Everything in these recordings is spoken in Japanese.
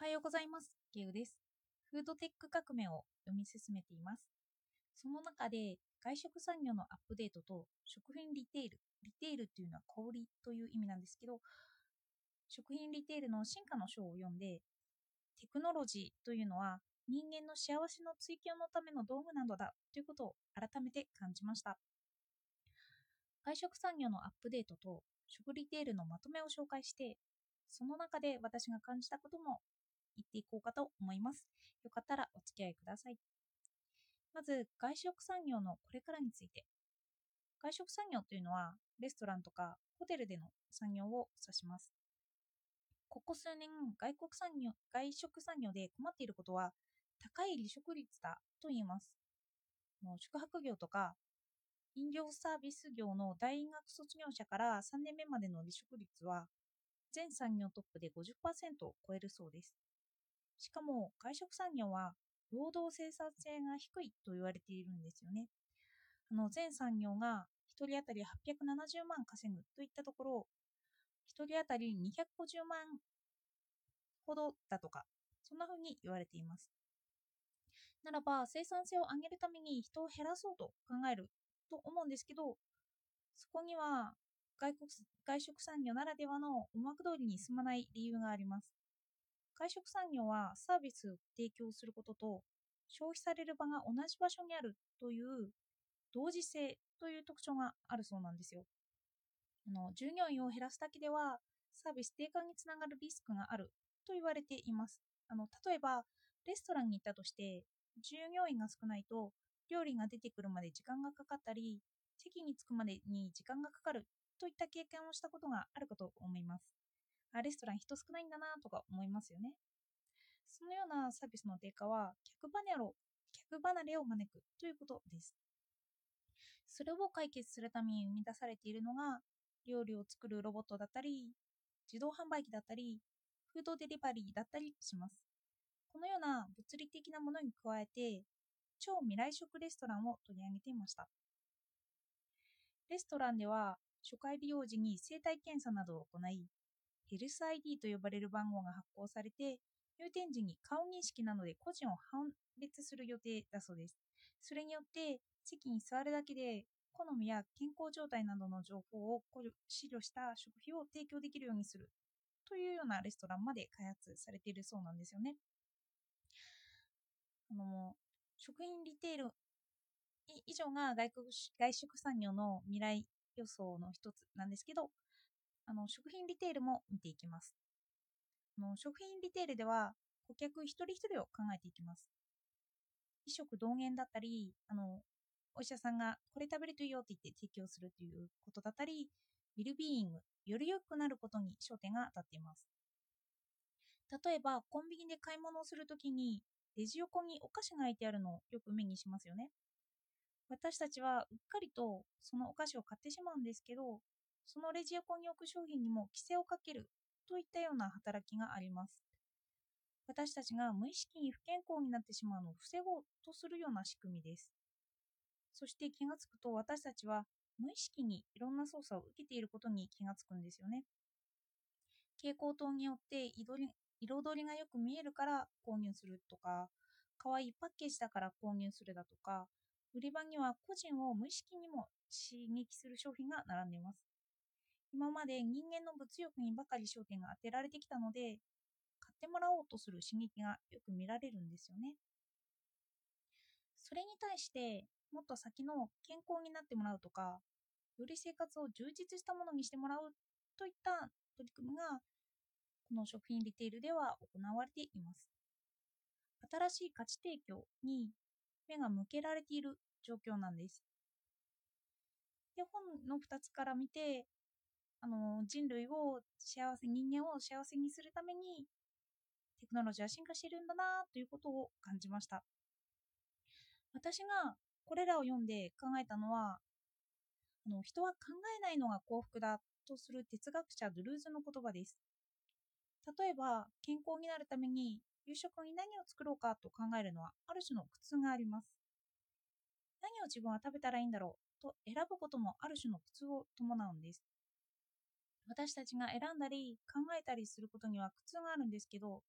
おはようございます。ゲウです。フードテック革命を読み進めています。その中で外食産業のアップデートと食品リテール、リテールっていうのは小売りという意味なんですけど、食品リテールの進化の章を読んで、テクノロジーというのは人間の幸せの追求のための道具なのだということを改めて感じました。外食産業のアップデートと食リテールのまとめを紹介して、その中で私が感じたことも言っていこうかと思います。よかったらお付き合いください。まず、外食産業のこれからについて。外食産業というのは、レストランとかホテルでの産業を指します。ここ数年、外国産業、外食産業で困っていることは、高い離職率だと言います。もう宿泊業とか、飲料サービス業の大学卒業者から3年目までの離職率は、全産業トップで50%を超えるそうです。しかも、外食産業は労働生産性が低いと言われているんですよね。あの全産業が1人当たり870万稼ぐといったところ、1人当たり250万ほどだとか、そんな風に言われています。ならば、生産性を上げるために人を減らそうと考えると思うんですけど、そこには外国外食産業ならではの思惑通りに進まない理由があります。外食産業はサービスを提供することと消費される場が同じ場所にあるという同時性という特徴があるそうなんですよ。あの従業員を減らすだけではサービス低下につながるリスクがあると言われています。あの例えばレストランに行ったとして従業員が少ないと料理が出てくるまで時間がかかったり席に着くまでに時間がかかるといった経験をしたことがあるかと思います。あレストラン人少ないんだなとか思いますよね。そのようなサービスの低下は客離れを客離れを招くということです。それを解決するために生み出されているのが料理を作るロボットだったり自動販売機だったりフードデリバリーだったりします。このような物理的なものに加えて超未来食レストランを取り上げていました。レストランでは初回利用時に生体検査などを行いヘルス ID と呼ばれる番号が発行されて、入店時に顔認識などで個人を判別する予定だそうです。それによって、席に座るだけで、好みや健康状態などの情報を考慮した食費を提供できるようにするというようなレストランまで開発されているそうなんですよね。あの食品リテール以上が外国外食産業の未来予想の一つなんですけど、あの食品リテールも見ていきます。あの食品リテールでは顧客一人一人を考えていきます。衣食同源だったり、あのお医者さんがこれ食べるといいよって言って提供するということだったり、ウィルビーイング、より良くなることに焦点が当たっています。例えば、コンビニで買い物をするときに、レジ横にお菓子が置いてあるのをよく目にしますよね。私たちはうっかりとそのお菓子を買ってしまうんですけど、そのレジ横に置く商品にも規制をかけるといったような働きがあります。私たちが無意識に不健康になってしまうのを防ごうとするような仕組みです。そして気がつくと私たちは無意識にいろんな操作を受けていることに気がつくんですよね。蛍光灯によって彩りがよく見えるから購入するとか、可愛いパッケージだから購入するだとか、売り場には個人を無意識にも刺激する商品が並んでいます。今まで人間の物欲にばかり焦点が当てられてきたので、買ってもらおうとする刺激がよく見られるんですよね。それに対して、もっと先の健康になってもらうとか、より生活を充実したものにしてもらうといった取り組みが、この食品リテールでは行われています。新しい価値提供に目が向けられている状況なんです。で本の2つから見てあの人類を幸せ人間を幸せにするためにテクノロジーは進化しているんだなということを感じました。私がこれらを読んで考えたのはあの人は考えないのが幸福だとする哲学者ドゥルーズの言葉です。例えば健康になるために夕食に何を作ろうかと考えるのはある種の苦痛があります。何を自分は食べたらいいんだろうと選ぶこともある種の苦痛を伴うんです。私たちが選んだり考えたりすることには苦痛があるんですけど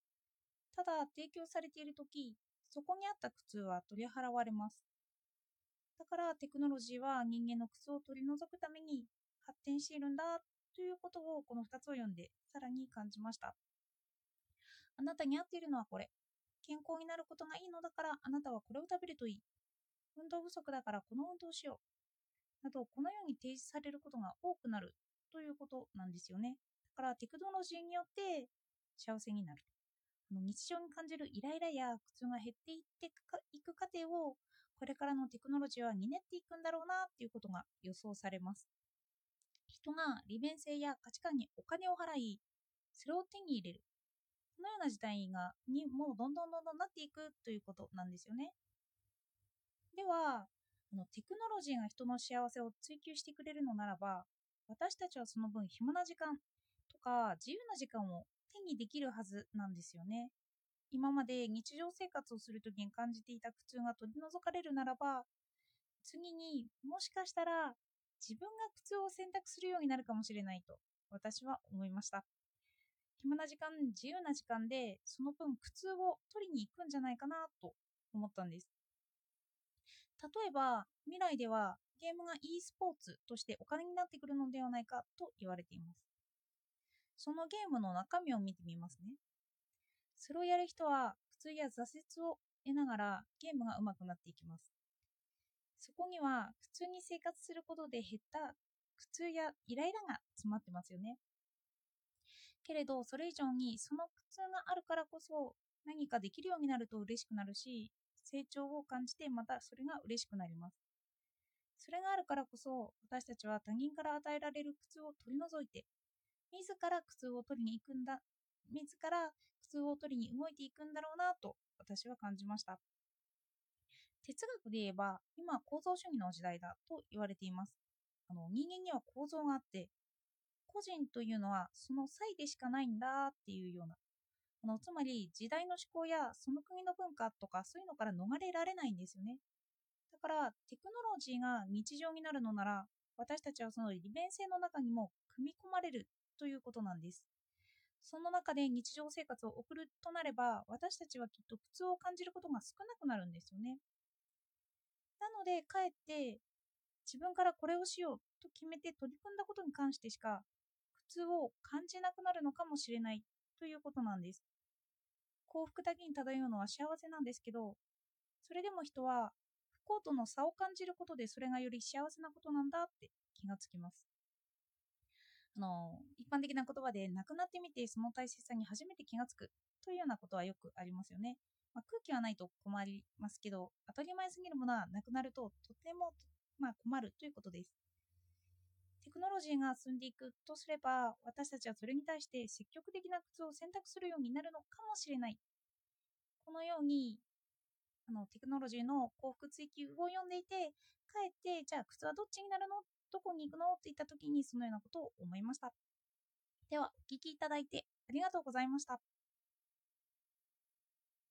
ただ提供されている時そこにあった苦痛は取り払われます。だからテクノロジーは人間の苦痛を取り除くために発展しているんだということをこの2つを読んでさらに感じました。あなたに合っているのはこれ。健康になることがいいのだからあなたはこれを食べるといい。運動不足だからこの運動をしよう。などこのように提示されることが多くなる。ということなんですよね。だからテクノロジーによって幸せになる。日常に感じるイライラや苦痛が減っていっていく過程をこれからのテクノロジーは担っていくんだろうなっていうことが予想されます。人が利便性や価値観にお金を払いそれを手に入れる。このような事態がにもうどんどんどんどんなっていくということなんですよね。ではあのテクノロジーが人の幸せを追求してくれるのならば私たちはその分暇な時間とか自由な時間を手にできるはずなんですよね。今まで日常生活をするときに感じていた苦痛が取り除かれるならば、次にもしかしたら自分が苦痛を選択するようになるかもしれないと私は思いました。暇な時間、自由な時間でその分苦痛を取りに行くんじゃないかなと思ったんです。例えば未来ではゲームが e スポーツとしてお金になってくるのではないかと言われています。そのゲームの中身を見てみますね。それをやる人は苦痛や挫折を得ながらゲームが上手くなっていきます。そこには普通に生活することで減った苦痛やイライラが詰まってますよね。けれどそれ以上にその苦痛があるからこそ何かできるようになると嬉しくなるし成長を感じてまたそれが嬉しくなります。それがあるからこそ私たちは他人から与えられる苦痛を取り除いて自ら苦痛を取りに行くんだ自ら苦痛を取りに動いていくんだろうなと私は感じました。哲学で言えば今構造主義の時代だと言われています。あの人間には構造があって個人というのはその際でしかないんだっていうような。あのつまり時代の思考やその国の文化とかそういうのから逃れられないんですよね。からテクノロジーが日常になるのなら私たちはその利便性の中にも組み込まれるということなんです。その中で日常生活を送るとなれば、私たちはきっと苦痛を感じることが少なくなるんですよね。なので、かえって自分からこれをしようと決めて取り組んだことに関してしか苦痛を感じなくなるのかもしれないということなんです。幸福だけに漂うのは幸せなんですけど、それでも人は不幸との差を感じることでそれがより幸せなことなんだって気がつきます。あの一般的な言葉で亡くなってみてその大切さに初めて気がつくというようなことはよくありますよね。まあ、空気はないと困りますけど当たり前すぎるものはなくなるととても、まあ、困るということです。テクノロジーが進んでいくとすれば私たちはそれに対して積極的な靴を選択するようになるのかもしれない。このようにあのテクノロジーの幸福追求を読んでいてかえってじゃあ靴はどっちになるの？どこに行くの？って言った時にそのようなことを思いました。では、お聴きいただいてありがとうございました。